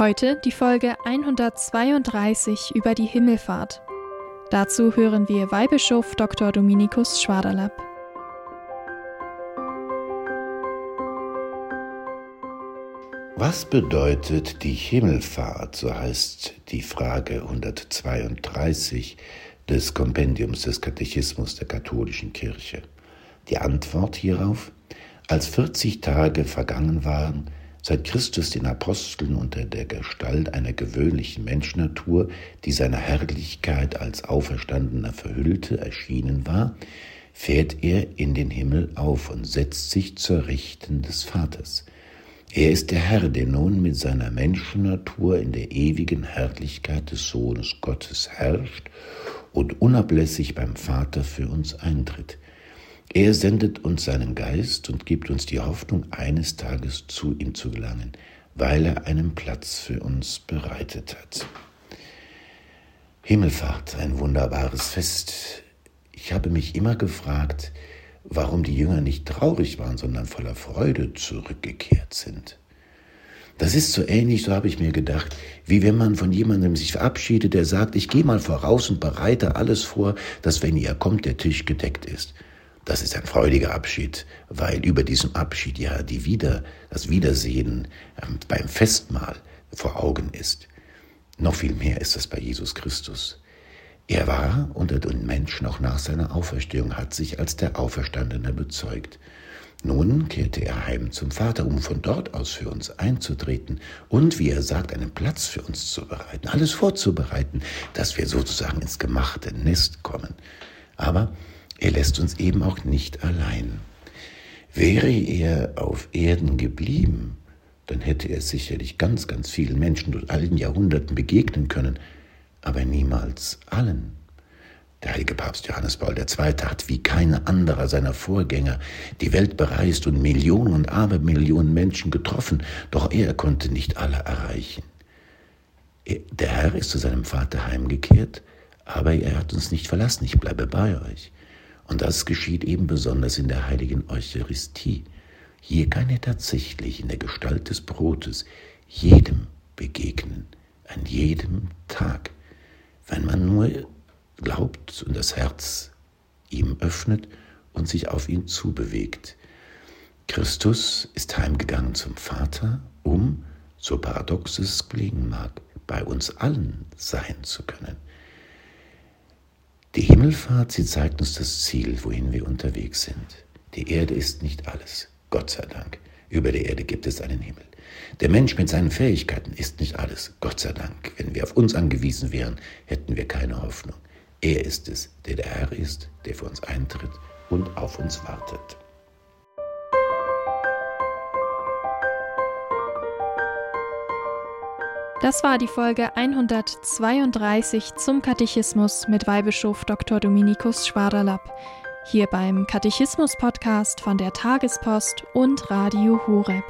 Heute die Folge 132 über die Himmelfahrt. Dazu hören wir Weihbischof Dr. Dominikus Schwaderlapp. Was bedeutet die Himmelfahrt, so heißt die Frage 132 des Kompendiums des Katechismus der katholischen Kirche. Die Antwort hierauf, als 40 Tage vergangen waren, seit Christus den Aposteln unter der Gestalt einer gewöhnlichen Menschnatur, die seiner Herrlichkeit als Auferstandener verhüllte, erschienen war, fährt er in den Himmel auf und setzt sich zur Rechten des Vaters. Er ist der Herr, der nun mit seiner Menschennatur in der ewigen Herrlichkeit des Sohnes Gottes herrscht und unablässig beim Vater für uns eintritt. Er sendet uns seinen Geist und gibt uns die Hoffnung, eines Tages zu ihm zu gelangen, weil er einen Platz für uns bereitet hat. Himmelfahrt, ein wunderbares Fest. Ich habe mich immer gefragt, warum die Jünger nicht traurig waren, sondern voller Freude zurückgekehrt sind. Das ist so ähnlich, so habe ich mir gedacht, wie wenn man von jemandem sich verabschiedet, der sagt, ich gehe mal voraus und bereite alles vor, dass wenn ihr kommt, der Tisch gedeckt ist. Das ist ein freudiger Abschied, weil über diesem Abschied ja die Wieder, das Wiedersehen ähm, beim Festmahl vor Augen ist. Noch viel mehr ist das bei Jesus Christus. Er war unter den Menschen auch nach seiner Auferstehung, hat sich als der Auferstandene bezeugt. Nun kehrte er heim zum Vater, um von dort aus für uns einzutreten und, wie er sagt, einen Platz für uns zu bereiten, alles vorzubereiten, dass wir sozusagen ins gemachte Nest kommen. Aber er lässt uns eben auch nicht allein. Wäre er auf Erden geblieben, dann hätte er sicherlich ganz, ganz vielen Menschen durch allen Jahrhunderten begegnen können, aber niemals allen. Der heilige Papst Johannes Paul II. hat wie kein anderer seiner Vorgänger die Welt bereist und Millionen und Abermillionen Menschen getroffen, doch er konnte nicht alle erreichen. Der Herr ist zu seinem Vater heimgekehrt, aber er hat uns nicht verlassen, ich bleibe bei euch. Und das geschieht eben besonders in der heiligen Eucharistie. Hier kann er tatsächlich in der Gestalt des Brotes jedem begegnen, an jedem Tag, wenn man nur glaubt und das Herz ihm öffnet und sich auf ihn zubewegt. Christus ist heimgegangen zum Vater, um, so paradox es klingen mag, bei uns allen sein zu können. Die Himmelfahrt, sie zeigt uns das Ziel, wohin wir unterwegs sind. Die Erde ist nicht alles, Gott sei Dank. Über der Erde gibt es einen Himmel. Der Mensch mit seinen Fähigkeiten ist nicht alles, Gott sei Dank. Wenn wir auf uns angewiesen wären, hätten wir keine Hoffnung. Er ist es, der der Herr ist, der für uns eintritt und auf uns wartet. Das war die Folge 132 zum Katechismus mit Weihbischof Dr. Dominikus Schwaderlapp. Hier beim Katechismus-Podcast von der Tagespost und Radio Horeb.